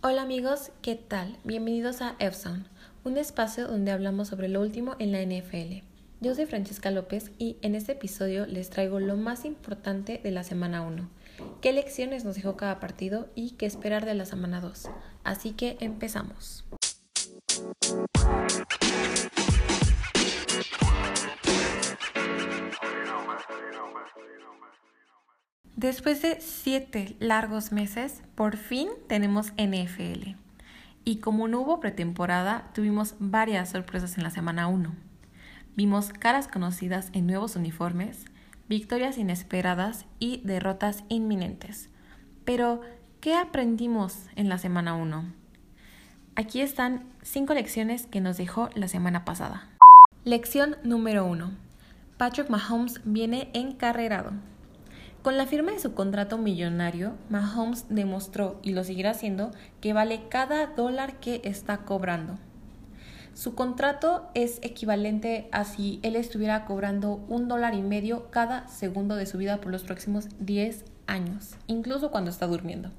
Hola amigos, ¿qué tal? Bienvenidos a Epson, un espacio donde hablamos sobre lo último en la NFL. Yo soy Francesca López y en este episodio les traigo lo más importante de la semana 1, qué lecciones nos dejó cada partido y qué esperar de la semana 2. Así que empezamos. Después de siete largos meses, por fin tenemos NFL. Y como no hubo pretemporada, tuvimos varias sorpresas en la semana 1. Vimos caras conocidas en nuevos uniformes, victorias inesperadas y derrotas inminentes. Pero, ¿qué aprendimos en la semana 1? Aquí están cinco lecciones que nos dejó la semana pasada. Lección número 1. Patrick Mahomes viene encarrerado. Con la firma de su contrato millonario, Mahomes demostró, y lo seguirá haciendo, que vale cada dólar que está cobrando. Su contrato es equivalente a si él estuviera cobrando un dólar y medio cada segundo de su vida por los próximos 10 años, incluso cuando está durmiendo.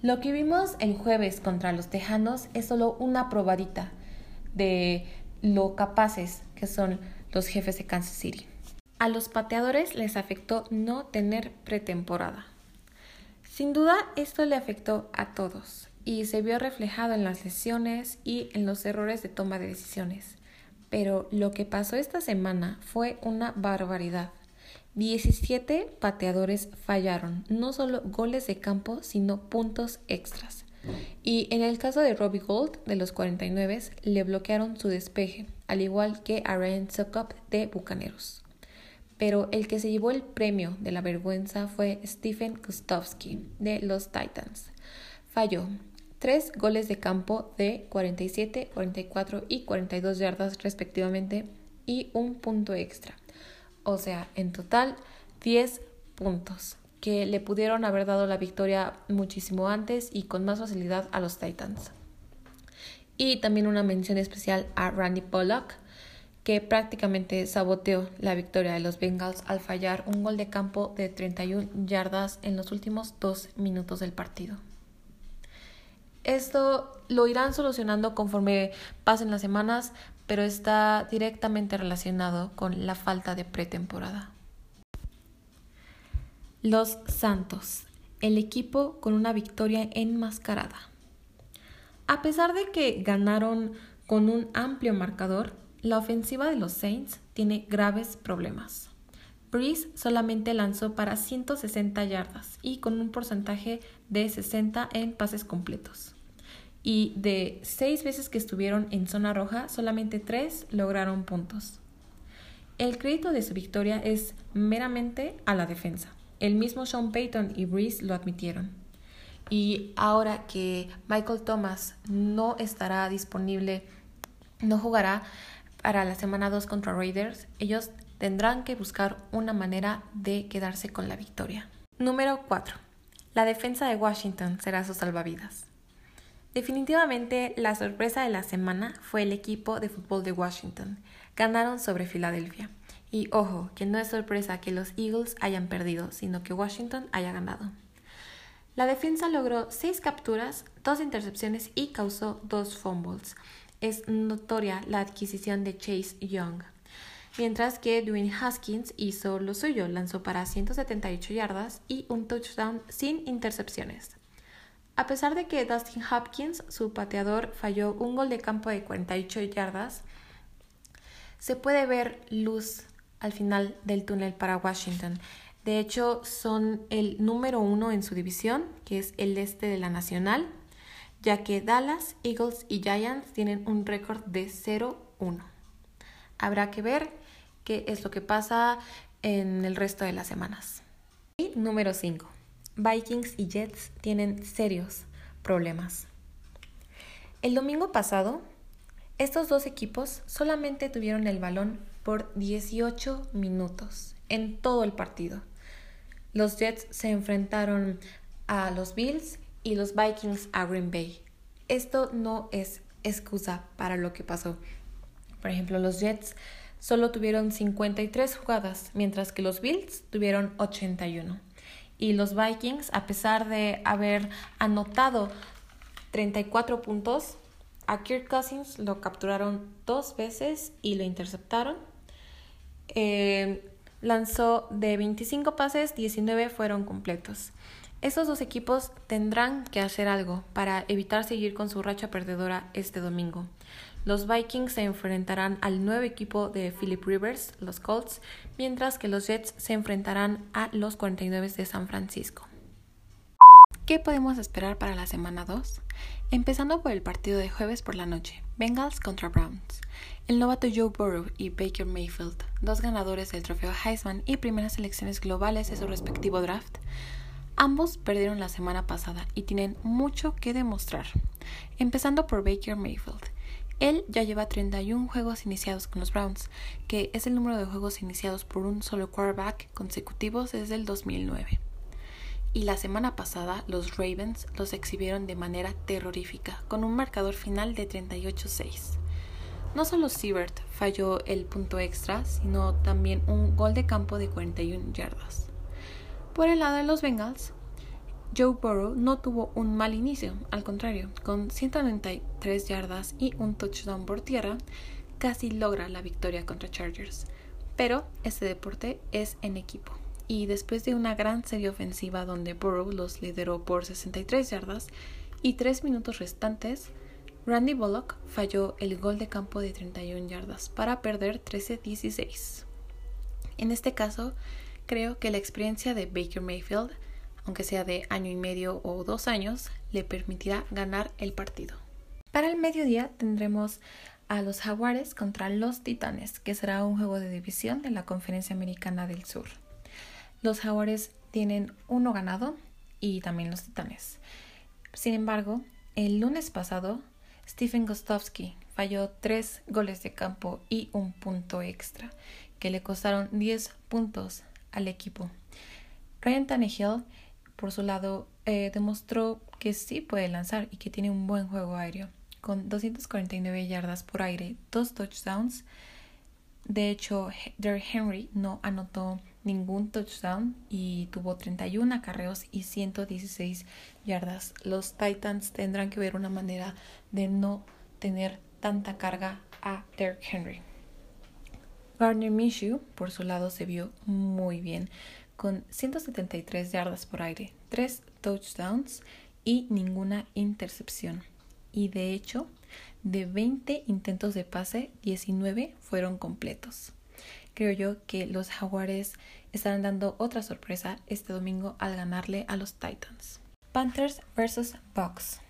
Lo que vimos el jueves contra los Tejanos es solo una probadita de lo capaces que son los jefes de Kansas City. A los pateadores les afectó no tener pretemporada. Sin duda, esto le afectó a todos y se vio reflejado en las lesiones y en los errores de toma de decisiones. Pero lo que pasó esta semana fue una barbaridad. 17 pateadores fallaron, no solo goles de campo, sino puntos extras. Y en el caso de Robbie Gold, de los 49, le bloquearon su despeje, al igual que a Ryan Suckup de Bucaneros pero el que se llevó el premio de la vergüenza fue Stephen Kustowski de los Titans. Falló tres goles de campo de 47, 44 y 42 yardas respectivamente y un punto extra. O sea, en total 10 puntos que le pudieron haber dado la victoria muchísimo antes y con más facilidad a los Titans. Y también una mención especial a Randy Pollock, que prácticamente saboteó la victoria de los Bengals al fallar un gol de campo de 31 yardas en los últimos dos minutos del partido. Esto lo irán solucionando conforme pasen las semanas, pero está directamente relacionado con la falta de pretemporada. Los Santos, el equipo con una victoria enmascarada. A pesar de que ganaron con un amplio marcador, la ofensiva de los Saints tiene graves problemas. Breeze solamente lanzó para 160 yardas y con un porcentaje de 60 en pases completos. Y de seis veces que estuvieron en zona roja, solamente tres lograron puntos. El crédito de su victoria es meramente a la defensa. El mismo Sean Payton y Breeze lo admitieron. Y ahora que Michael Thomas no estará disponible, no jugará, para la semana 2 contra Raiders, ellos tendrán que buscar una manera de quedarse con la victoria. Número 4. La defensa de Washington será su salvavidas. Definitivamente la sorpresa de la semana fue el equipo de fútbol de Washington. Ganaron sobre Filadelfia. Y ojo, que no es sorpresa que los Eagles hayan perdido, sino que Washington haya ganado. La defensa logró 6 capturas, 2 intercepciones y causó 2 fumbles es notoria la adquisición de Chase Young. Mientras que Dwayne Haskins hizo lo suyo, lanzó para 178 yardas y un touchdown sin intercepciones. A pesar de que Dustin Hopkins, su pateador, falló un gol de campo de 48 yardas, se puede ver luz al final del túnel para Washington. De hecho, son el número uno en su división, que es el este de la Nacional, ya que Dallas, Eagles y Giants tienen un récord de 0-1. Habrá que ver qué es lo que pasa en el resto de las semanas. Y número 5. Vikings y Jets tienen serios problemas. El domingo pasado, estos dos equipos solamente tuvieron el balón por 18 minutos en todo el partido. Los Jets se enfrentaron a los Bills y los Vikings a Green Bay. Esto no es excusa para lo que pasó. Por ejemplo, los Jets solo tuvieron 53 jugadas, mientras que los Bills tuvieron 81. Y los Vikings, a pesar de haber anotado 34 puntos, a Kirk Cousins lo capturaron dos veces y lo interceptaron. Eh, lanzó de 25 pases, 19 fueron completos. Estos dos equipos tendrán que hacer algo para evitar seguir con su racha perdedora este domingo. Los Vikings se enfrentarán al nuevo equipo de Philip Rivers, los Colts, mientras que los Jets se enfrentarán a los 49 de San Francisco. ¿Qué podemos esperar para la semana 2? Empezando por el partido de jueves por la noche, Bengals contra Browns. El novato Joe Burrow y Baker Mayfield, dos ganadores del trofeo Heisman y primeras selecciones globales de su respectivo draft, Ambos perdieron la semana pasada y tienen mucho que demostrar. Empezando por Baker Mayfield. Él ya lleva 31 juegos iniciados con los Browns, que es el número de juegos iniciados por un solo quarterback consecutivos desde el 2009. Y la semana pasada los Ravens los exhibieron de manera terrorífica, con un marcador final de 38-6. No solo Siebert falló el punto extra, sino también un gol de campo de 41 yardas. Por el lado de los Bengals, Joe Burrow no tuvo un mal inicio, al contrario, con 193 yardas y un touchdown por tierra, casi logra la victoria contra Chargers. Pero este deporte es en equipo. Y después de una gran serie ofensiva donde Burrow los lideró por 63 yardas y 3 minutos restantes, Randy Bullock falló el gol de campo de 31 yardas para perder 13-16. En este caso, Creo que la experiencia de Baker Mayfield, aunque sea de año y medio o dos años, le permitirá ganar el partido. Para el mediodía tendremos a los Jaguares contra los Titanes, que será un juego de división de la Conferencia Americana del Sur. Los Jaguares tienen uno ganado y también los Titanes. Sin embargo, el lunes pasado, Stephen Gostowski falló tres goles de campo y un punto extra, que le costaron 10 puntos al equipo. Ryan Tannehill, por su lado, eh, demostró que sí puede lanzar y que tiene un buen juego aéreo, con 249 yardas por aire, dos touchdowns. De hecho, Derrick Henry no anotó ningún touchdown y tuvo 31 acarreos y 116 yardas. Los Titans tendrán que ver una manera de no tener tanta carga a Derrick Henry. Gardner Minshew, por su lado, se vio muy bien, con 173 yardas por aire, 3 touchdowns y ninguna intercepción. Y de hecho, de 20 intentos de pase, 19 fueron completos. Creo yo que los Jaguares estarán dando otra sorpresa este domingo al ganarle a los Titans. Panthers vs. Bucks.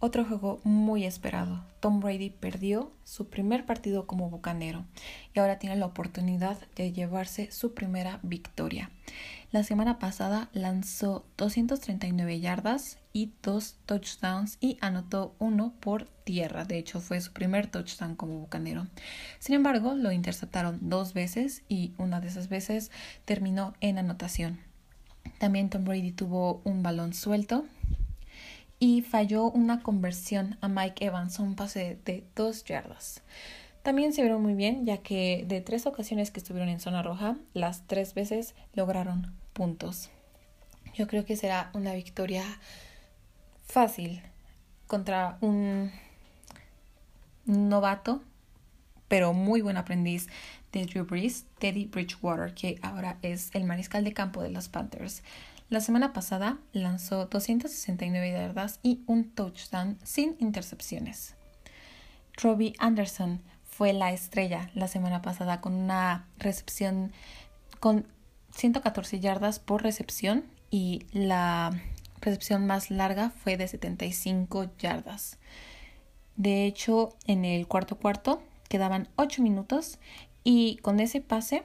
Otro juego muy esperado. Tom Brady perdió su primer partido como bucanero y ahora tiene la oportunidad de llevarse su primera victoria. La semana pasada lanzó 239 yardas y dos touchdowns y anotó uno por tierra. De hecho, fue su primer touchdown como bucanero. Sin embargo, lo interceptaron dos veces y una de esas veces terminó en anotación. También Tom Brady tuvo un balón suelto y falló una conversión a Mike Evans, un pase de dos yardas. También se vieron muy bien, ya que de tres ocasiones que estuvieron en zona roja, las tres veces lograron puntos. Yo creo que será una victoria fácil contra un novato, pero muy buen aprendiz de Drew Brees, Teddy Bridgewater, que ahora es el mariscal de campo de los Panthers. La semana pasada lanzó 269 yardas y un touchdown sin intercepciones. Robbie Anderson fue la estrella la semana pasada con una recepción con 114 yardas por recepción y la recepción más larga fue de 75 yardas. De hecho, en el cuarto cuarto quedaban 8 minutos y con ese pase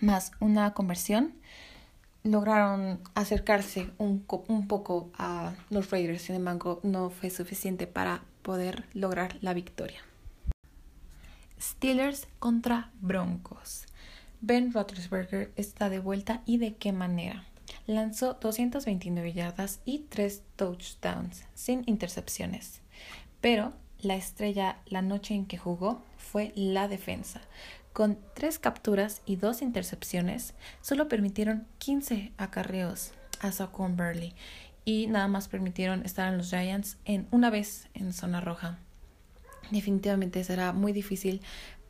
más una conversión lograron acercarse un, un, poco a los Raiders, sin embargo no fue suficiente para poder lograr la victoria. Steelers contra Broncos. Ben Roethlisberger está de vuelta y de qué manera. Lanzó 229 yardas y 3 touchdowns sin intercepciones. Pero la estrella la noche en que jugó fue la defensa, Con tres capturas y dos intercepciones, solo permitieron 15 acarreos a Saquon Burley y nada más permitieron estar en los Giants en una vez en zona roja. Definitivamente será muy difícil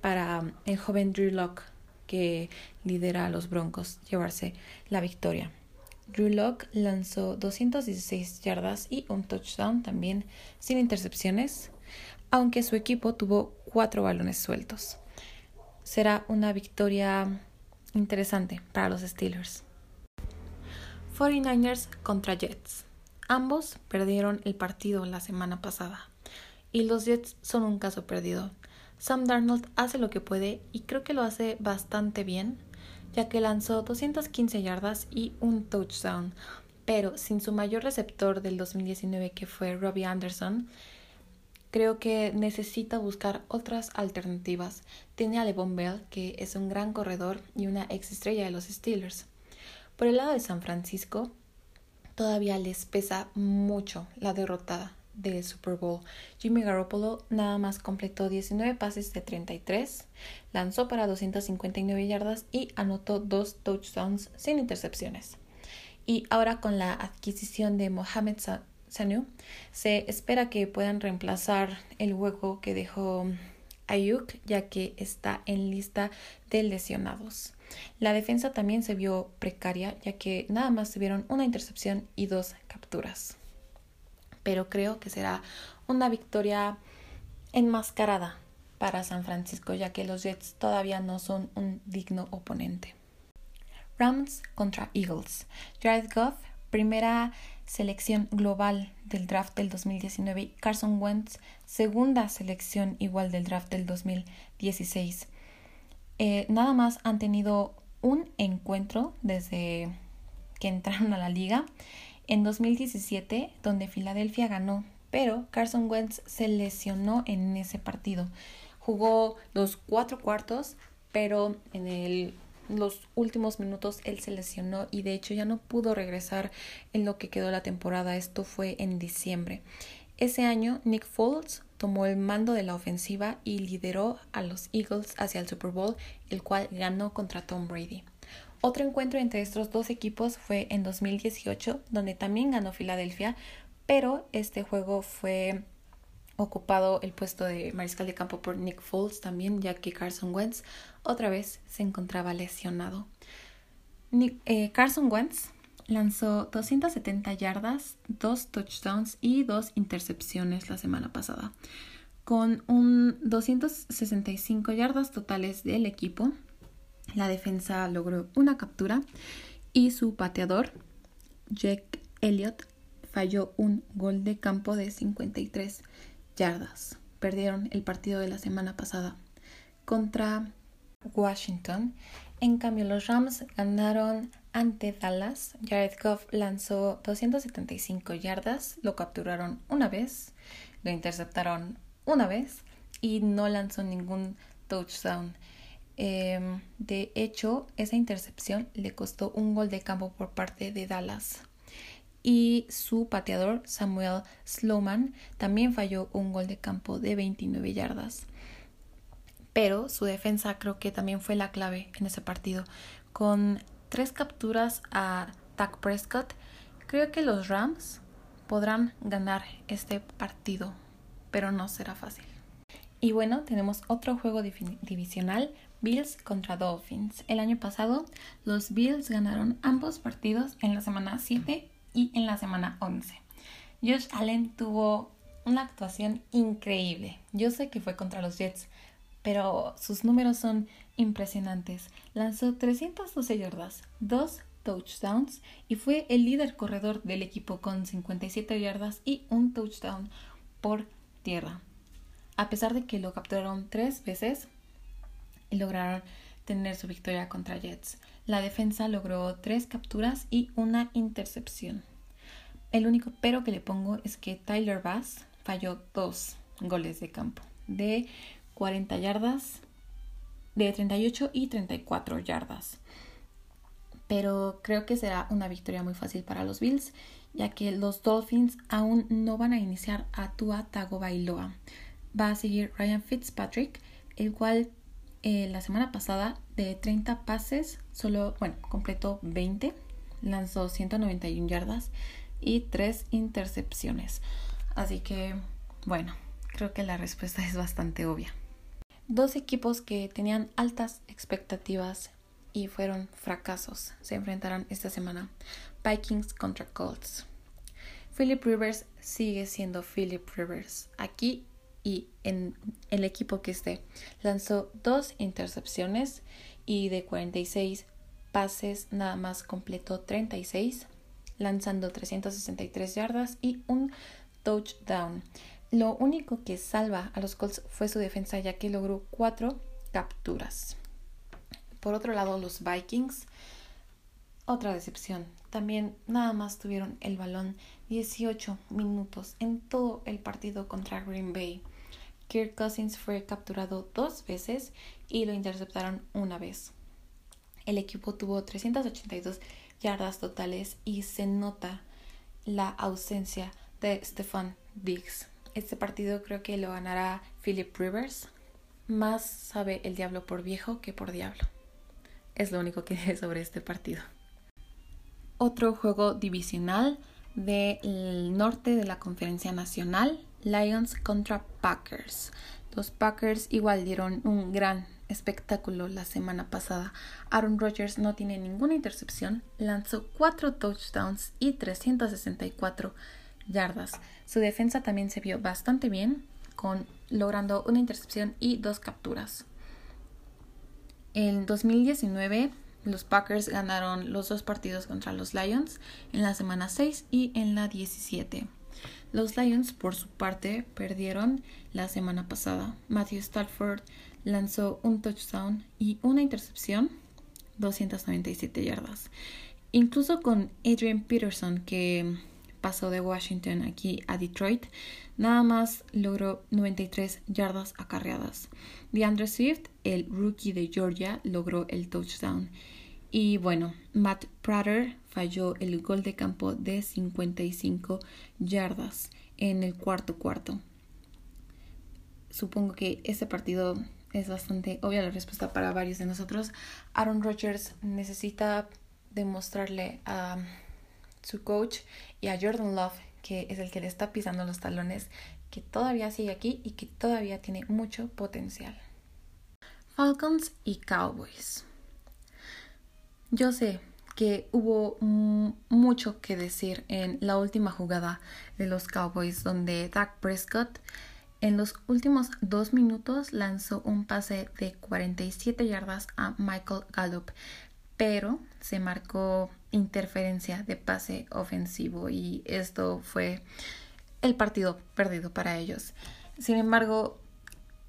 para el joven Drew Locke que lidera a los Broncos llevarse la victoria. Drew Locke lanzó 216 yardas y un touchdown también sin intercepciones, aunque su equipo tuvo cuatro balones sueltos. Será una victoria interesante para los Steelers. 49ers contra Jets. Ambos perdieron el partido la semana pasada y los Jets son un caso perdido. Sam Darnold hace lo que puede y creo que lo hace bastante bien, ya que lanzó 215 yardas y un touchdown, pero sin su mayor receptor del 2019 que fue Robbie Anderson, creo que necesita buscar otras alternativas. Tiene a Levon Bell, que es un gran corredor y una ex estrella de los Steelers. Por el lado de San Francisco, todavía les pesa mucho la derrotada del Super Bowl. Jimmy Garoppolo nada más completó 19 pases de 33, lanzó para 259 yardas y anotó dos touchdowns sin intercepciones. Y ahora con la adquisición de Mohamed Se espera que puedan reemplazar el hueco que dejó Ayuk, ya que está en lista de lesionados. La defensa también se vio precaria, ya que nada más tuvieron una intercepción y dos capturas pero creo que será una victoria enmascarada para San Francisco, ya que los Jets todavía no son un digno oponente. Rams contra Eagles. Jared Goff, primera selección global del draft del 2019. Carson Wentz, segunda selección igual del draft del 2016. Eh, nada más han tenido un encuentro desde que entraron a la liga en 2017, donde Filadelfia ganó, pero Carson Wentz se lesionó en ese partido. Jugó los cuatro cuartos, pero en el, los últimos minutos él se lesionó y de hecho ya no pudo regresar en lo que quedó la temporada. Esto fue en diciembre. Ese año, Nick Foles tomó el mando de la ofensiva y lideró a los Eagles hacia el Super Bowl, el cual ganó contra Tom Brady. Otro encuentro entre estos dos equipos fue en 2018, donde también ganó Filadelfia, pero este juego fue ocupado el puesto de mariscal de campo por Nick Foles también, ya que Carson Wentz otra vez se encontraba lesionado. Eh, Carson Wentz lanzó 270 yardas, dos touchdowns y dos intercepciones la semana pasada, con un 265 yardas totales del equipo la defensa logró una captura y su pateador, Jack Elliott, falló un gol de campo de 53 yardas. Perdieron el partido de la semana pasada contra Washington. En cambio, los Rams ganaron ante Dallas. Jared Goff lanzó 275 yardas, lo capturaron una vez, lo interceptaron una vez y no lanzó ningún touchdown. Em, de hecho, esa intercepción le costó un gol de campo por parte de Dallas. Y su pateador, Samuel Slowman, también falló un gol de campo de 29 yardas. Pero su defensa creo que también fue la clave en ese partido. Con tres capturas a Dak Prescott, creo que los Rams podrán ganar este partido, pero no será fácil. Y bueno, tenemos otro juego divisional Bills contra Dolphins. El año pasado, los Bills ganaron ambos partidos en la semana 7 y en la semana 11. Josh Allen tuvo una actuación increíble. Yo sé que fue contra los Jets, pero sus números son impresionantes. Lanzó 312 yardas, 2 touchdowns y fue el líder corredor del equipo con 57 yardas y un touchdown por tierra. A pesar de que lo capturaron tres veces, y lograron tener su victoria contra Jets. La defensa logró tres capturas y una intercepción. El único pero que le pongo es que Tyler Bass falló dos goles de campo de 40 yardas, de 38 y 34 yardas. Pero creo que será una victoria muy fácil para los Bills, ya que los Dolphins aún no van a iniciar a Tua Tagovailoa. Va a seguir Ryan Fitzpatrick, el cual eh, la semana pasada de 30 pases, solo, bueno, completó 20, lanzó 191 yardas y 3 intercepciones. Así que, bueno, creo que la respuesta es bastante obvia. Dos equipos que tenían altas expectativas y fueron fracasos se enfrentarán esta semana. Vikings contra Colts. Philip Rivers sigue siendo Philip Rivers. Aquí y en el equipo que esté. Lanzó dos intercepciones y de 46 pases nada más completó 36, lanzando 363 yardas y un touchdown. Lo único que salva a los Colts fue su defensa ya que logró cuatro capturas. Por otro lado, los Vikings, otra decepción. También nada más tuvieron el balón 18 minutos en todo el partido contra Green Bay. Kirk Cousins fue capturado dos veces y lo interceptaron una vez. El equipo tuvo 382 yardas totales y se nota la ausencia de Stefan Diggs. Este partido creo que lo ganará Philip Rivers. Más sabe el diablo por viejo que por diablo. Es lo único que diré sobre este partido. Otro juego divisional del norte de la Conferencia Nacional Lions contra Packers. Los Packers igual dieron un gran espectáculo la semana pasada. Aaron Rodgers no tiene ninguna intercepción, lanzó 4 touchdowns y 364 yardas. Su defensa también se vio bastante bien, con logrando una intercepción y dos capturas. En 2019, los Packers ganaron los dos partidos contra los Lions en la semana 6 y en la 17. Los Lions, por su parte, perdieron la semana pasada. Matthew Stafford lanzó un touchdown y una intercepción, 297 yardas. Incluso con Adrian Peterson, que pasó de Washington aquí a Detroit, nada más logró 93 yardas acarreadas. DeAndre Swift, el rookie de Georgia, logró el touchdown. Y bueno, Matt Prater falló el gol de campo de 55 yardas en el cuarto cuarto. Supongo que este partido es bastante obvia la respuesta para varios de nosotros. Aaron Rodgers necesita demostrarle a su coach y a Jordan Love, que es el que le está pisando los talones, que todavía sigue aquí y que todavía tiene mucho potencial. Falcons y Cowboys. Yo sé que hubo mucho que decir en la última jugada de los Cowboys donde Dak Prescott en los últimos dos minutos lanzó un pase de 47 yardas a Michael Gallup, pero se marcó interferencia de pase ofensivo y esto fue el partido perdido para ellos. Sin embargo,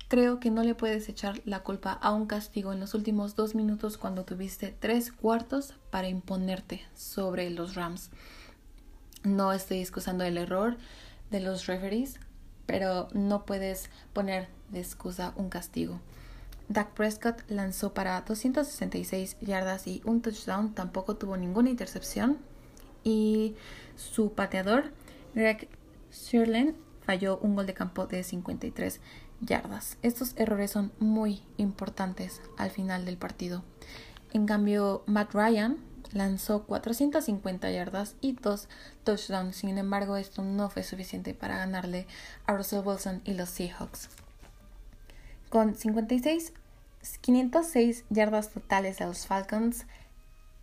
Creo que no le puedes echar la culpa a un castigo en los últimos dos minutos cuando tuviste tres cuartos para imponerte sobre los Rams. No estoy excusando el error de los referees, pero no puedes poner de excusa un castigo. Dak Prescott lanzó para 266 yardas y un touchdown, tampoco tuvo ninguna intercepción. Y su pateador, Greg Sherlin, falló un gol de campo de 53 yardas. Estos errores son muy importantes al final del partido. En cambio, Matt Ryan lanzó 450 yardas y dos touchdowns. Sin embargo, esto no fue suficiente para ganarle a Russell Wilson y los Seahawks. Con 56, 506 yardas totales de los Falcons,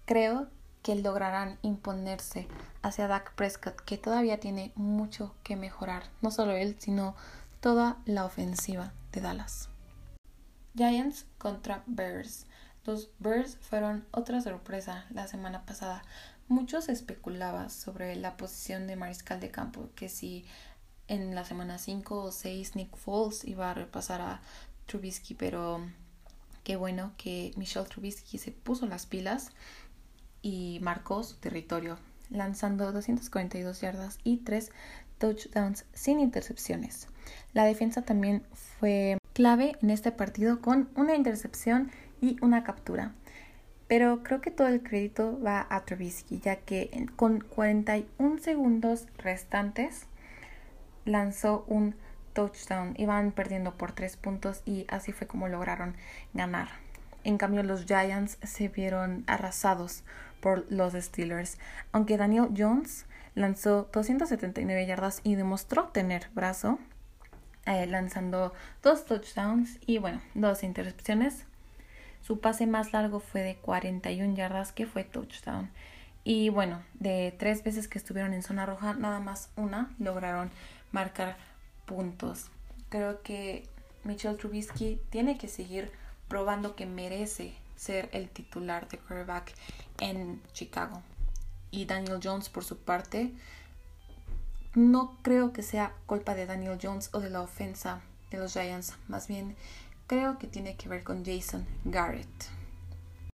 creo que lograrán imponerse hacia Dak Prescott, que todavía tiene mucho que mejorar. No solo él, sino toda la ofensiva de Dallas. Giants contra Bears. Los Bears fueron otra sorpresa la semana pasada. Muchos especulaban sobre la posición de mariscal de campo, que si en la semana 5 o 6 Nick Foles iba a repasar a Trubisky, pero qué bueno que Michelle Trubisky se puso las pilas y marcó su territorio, lanzando 242 yardas y 3 touchdowns sin intercepciones. La defensa también fue clave en este partido con una intercepción y una captura. Pero creo que todo el crédito va a Trubisky, ya que con 41 segundos restantes lanzó un touchdown. Iban perdiendo por tres puntos y así fue como lograron ganar. En cambio, los Giants se vieron arrasados por los Steelers. Aunque Daniel Jones lanzó 279 yardas y demostró tener brazo, eh, lanzando dos touchdowns y bueno, dos intercepciones. Su pase más largo fue de 41 yardas, que fue touchdown. Y bueno, de tres veces que estuvieron en zona roja, nada más una lograron marcar puntos. Creo que Mitchell Trubisky tiene que seguir probando que merece ser el titular de quarterback en Chicago. Y Daniel Jones, por su parte, no creo que sea culpa de Daniel Jones o de la ofensa de los Giants. Más bien, creo que tiene que ver con Jason Garrett.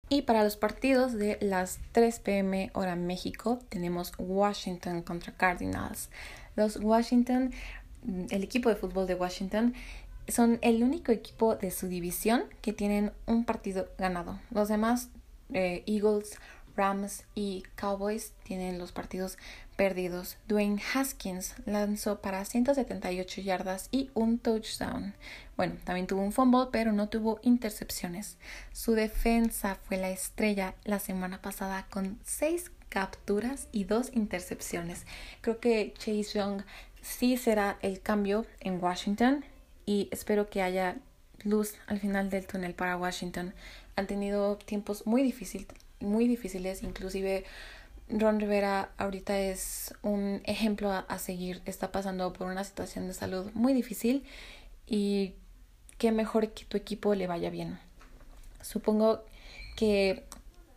Y para los partidos de las 3 pm hora México tenemos Washington contra Cardinals. Los Washington, el equipo de fútbol de Washington, son el único equipo de su división que tienen un partido ganado. Los demás, eh, Eagles, Rams y Cowboys tienen los partidos perdidos. Dwayne Haskins lanzó para 178 yardas y un touchdown. Bueno, también tuvo un fumble, pero no tuvo intercepciones. Su defensa fue la estrella la semana pasada con 6 capturas y 2 intercepciones. Creo que Chase Young sí será el cambio en Washington y espero que haya luz al final del túnel para Washington. Han tenido tiempos muy difíciles muy difíciles, inclusive Ron Rivera ahorita es un ejemplo a, seguir, está pasando por una situación de salud muy difícil y qué mejor que tu equipo le vaya bien. Supongo que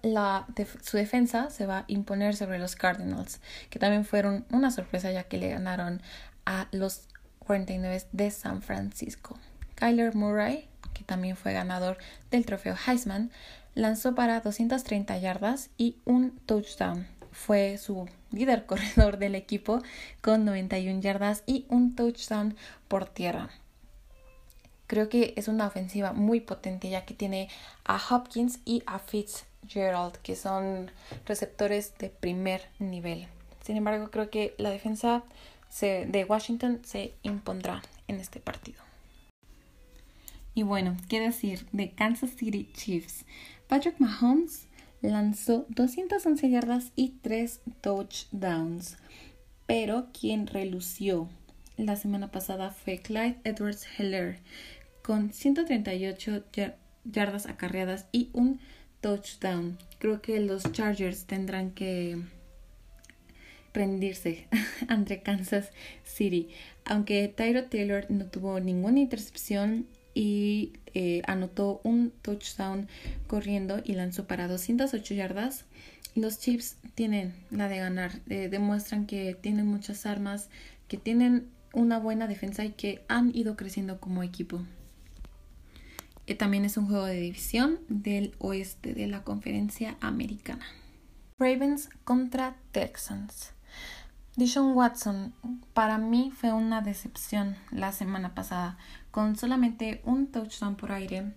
su defensa se va a imponer sobre los Cardinals, que también fueron una sorpresa ya que le ganaron a los 49 de San Francisco. Kyler Murray, que también fue ganador del trofeo Heisman, lanzó para 230 yardas y un touchdown. Fue su líder corredor del equipo con 91 yardas y un touchdown por tierra. Creo que es una ofensiva muy potente ya que tiene a Hopkins y a Fitzgerald que son receptores de primer nivel. Sin embargo, creo que la defensa de Washington se impondrá en este partido. Y bueno, ¿qué decir de Kansas City Chiefs? Patrick Mahomes lanzó 211 yardas y 3 touchdowns, pero quien relució la semana pasada fue Clyde Edwards Heller con 138 yardas acarreadas y un touchdown. Creo que los Chargers tendrán que rendirse ante Kansas City. Aunque Tyro Taylor no tuvo ninguna intercepción y eh, anotó un touchdown corriendo y lanzó para 208 yardas. Los Chiefs tienen la de ganar, eh, demuestran que tienen muchas armas, que tienen una buena defensa y que han ido creciendo como equipo. Eh, también es un juego de división del oeste de la conferencia americana. Ravens contra Texans. Dishon Watson para mí fue una decepción la semana pasada con solamente un touchdown por aire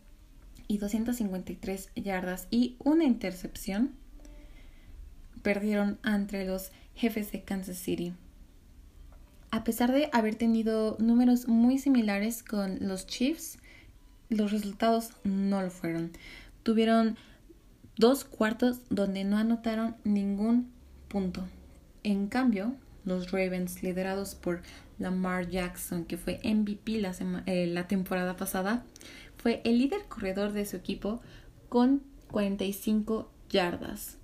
y 253 yardas y una intercepción, perdieron entre los jefes de Kansas City. A pesar de haber tenido números muy similares con los Chiefs, los resultados no lo fueron. Tuvieron dos cuartos donde no anotaron ningún punto. En cambio, los Ravens, liderados por Lamar Jackson, que fue MVP la, eh, la temporada pasada, fue el líder corredor de su equipo con 45 yardas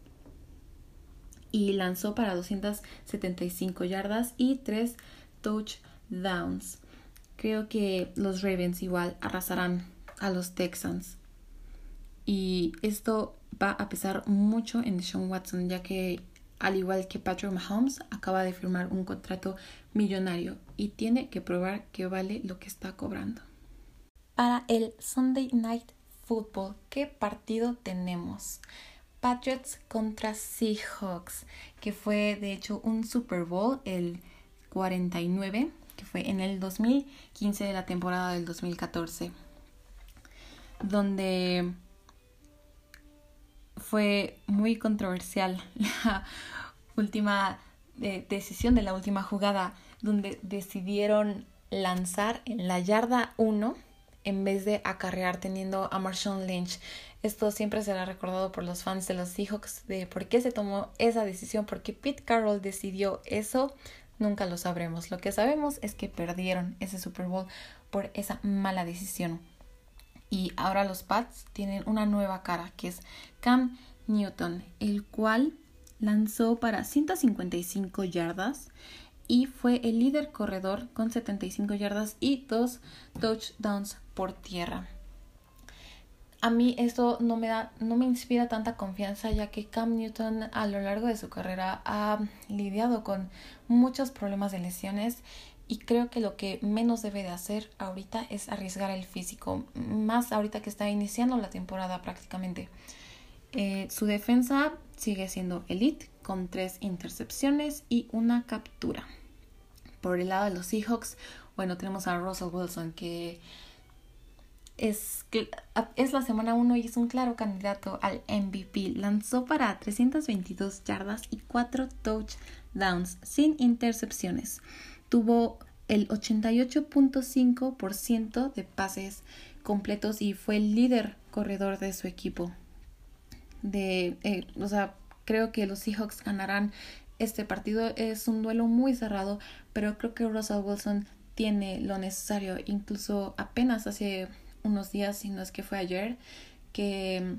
y lanzó para 275 yardas y 3 touchdowns. Creo que los Ravens igual arrasarán a los Texans. Y esto va a pesar mucho en Sean Watson, ya que al igual que Patrick Mahomes, acaba de firmar un contrato millonario y tiene que probar que vale lo que está cobrando. Para el Sunday Night Football, ¿qué partido tenemos? Patriots contra Seahawks, que fue de hecho un Super Bowl el 49, que fue en el 2015 de la temporada del 2014, donde fue muy controversial la última eh, decisión de la última jugada donde decidieron lanzar en la yarda 1 en vez de acarrear teniendo a Marshawn Lynch. Esto siempre será recordado por los fans de los Seahawks de por qué se tomó esa decisión, porque Pete Carroll decidió eso, nunca lo sabremos. Lo que sabemos es que perdieron ese Super Bowl por esa mala decisión. Y ahora los Pats tienen una nueva cara, que es Cam Newton, el cual lanzó para 155 yardas y fue el líder corredor con 75 yardas y dos touchdowns por tierra. A mí esto no me da, no me inspira tanta confianza ya que Cam Newton a lo largo de su carrera ha lidiado con muchos problemas de lesiones y creo que lo que menos debe de hacer ahorita es arriesgar el físico, más ahorita que está iniciando la temporada prácticamente. Eh, su defensa sigue siendo elite con tres intercepciones y una captura. Por el lado de los Seahawks, bueno, tenemos a Russell Wilson que es, es la semana 1 y es un claro candidato al MVP. Lanzó para 322 yardas y 4 touchdowns sin intercepciones. Tuvo el 88.5% de pases completos y fue el líder corredor de su equipo de, eh, o sea, creo que los Seahawks ganarán este partido. Es un duelo muy cerrado, pero creo que Russell Wilson tiene lo necesario. Incluso apenas hace unos días, si no es que fue ayer, que mm,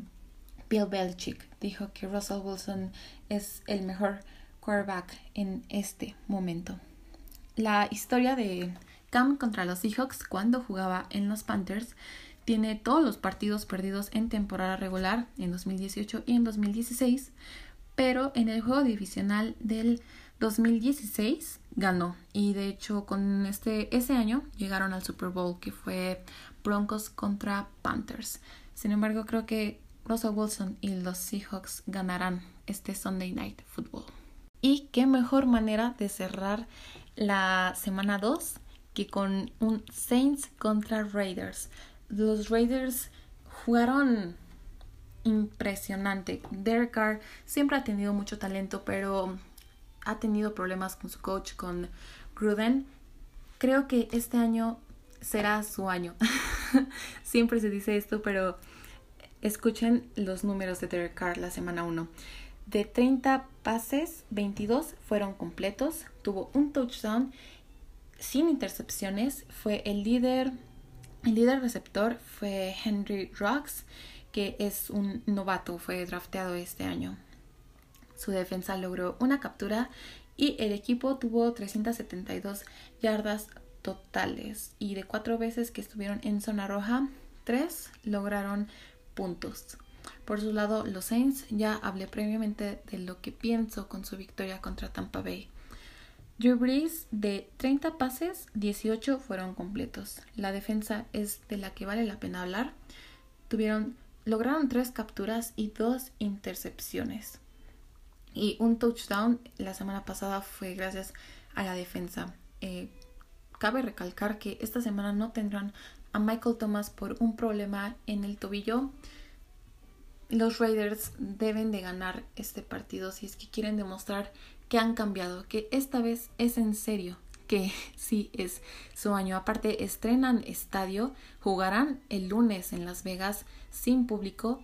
Bill Belichick dijo que Russell Wilson es el mejor quarterback en este momento. La historia de Cam contra los Seahawks cuando jugaba en los Panthers tiene todos los partidos perdidos en temporada regular en 2018 y en 2016, pero en el juego divisional del 2016 ganó y de hecho con este ese año llegaron al Super Bowl que fue Broncos contra Panthers. Sin embargo, creo que Russell Wilson y los Seahawks ganarán este Sunday Night Football. Y qué mejor manera de cerrar la semana 2 que con un Saints contra Raiders los Raiders jugaron impresionante. Derek Carr siempre ha tenido mucho talento, pero ha tenido problemas con su coach, con Gruden. Creo que este año será su año. siempre se dice esto, pero escuchen los números de Derek Carr la semana 1. De 30 pases, 22 fueron completos, tuvo un touchdown sin intercepciones, fue el líder el líder receptor fue Henry Rocks, que es un novato, fue drafteado este año. Su defensa logró una captura y el equipo tuvo 372 yardas totales y de cuatro veces que estuvieron en zona roja, tres lograron puntos. Por su lado, los Saints ya hablé previamente de lo que pienso con su victoria contra Tampa Bay. Drew Brees, de 30 pases, 18 fueron completos. La defensa es de la que vale la pena hablar. Tuvieron, lograron tres capturas y dos intercepciones. Y un touchdown la semana pasada fue gracias a la defensa. Eh, cabe recalcar que esta semana no tendrán a Michael Thomas por un problema en el tobillo. Los Raiders deben de ganar este partido si es que quieren demostrar que han cambiado, que esta vez es en serio, que sí es su año. Aparte, estrenan estadio, jugarán el lunes en Las Vegas sin público.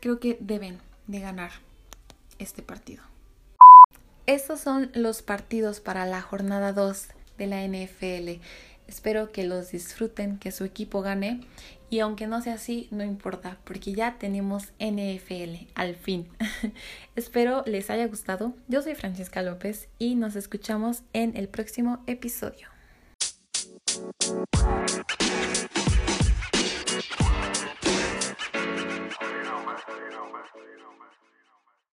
Creo que deben de ganar este partido. Estos son los partidos para la jornada 2 de la NFL. Espero que los disfruten, que su equipo gane y aunque no sea así, no importa, porque ya tenemos NFL, al fin. Espero les haya gustado. Yo soy Francesca López y nos escuchamos en el próximo episodio.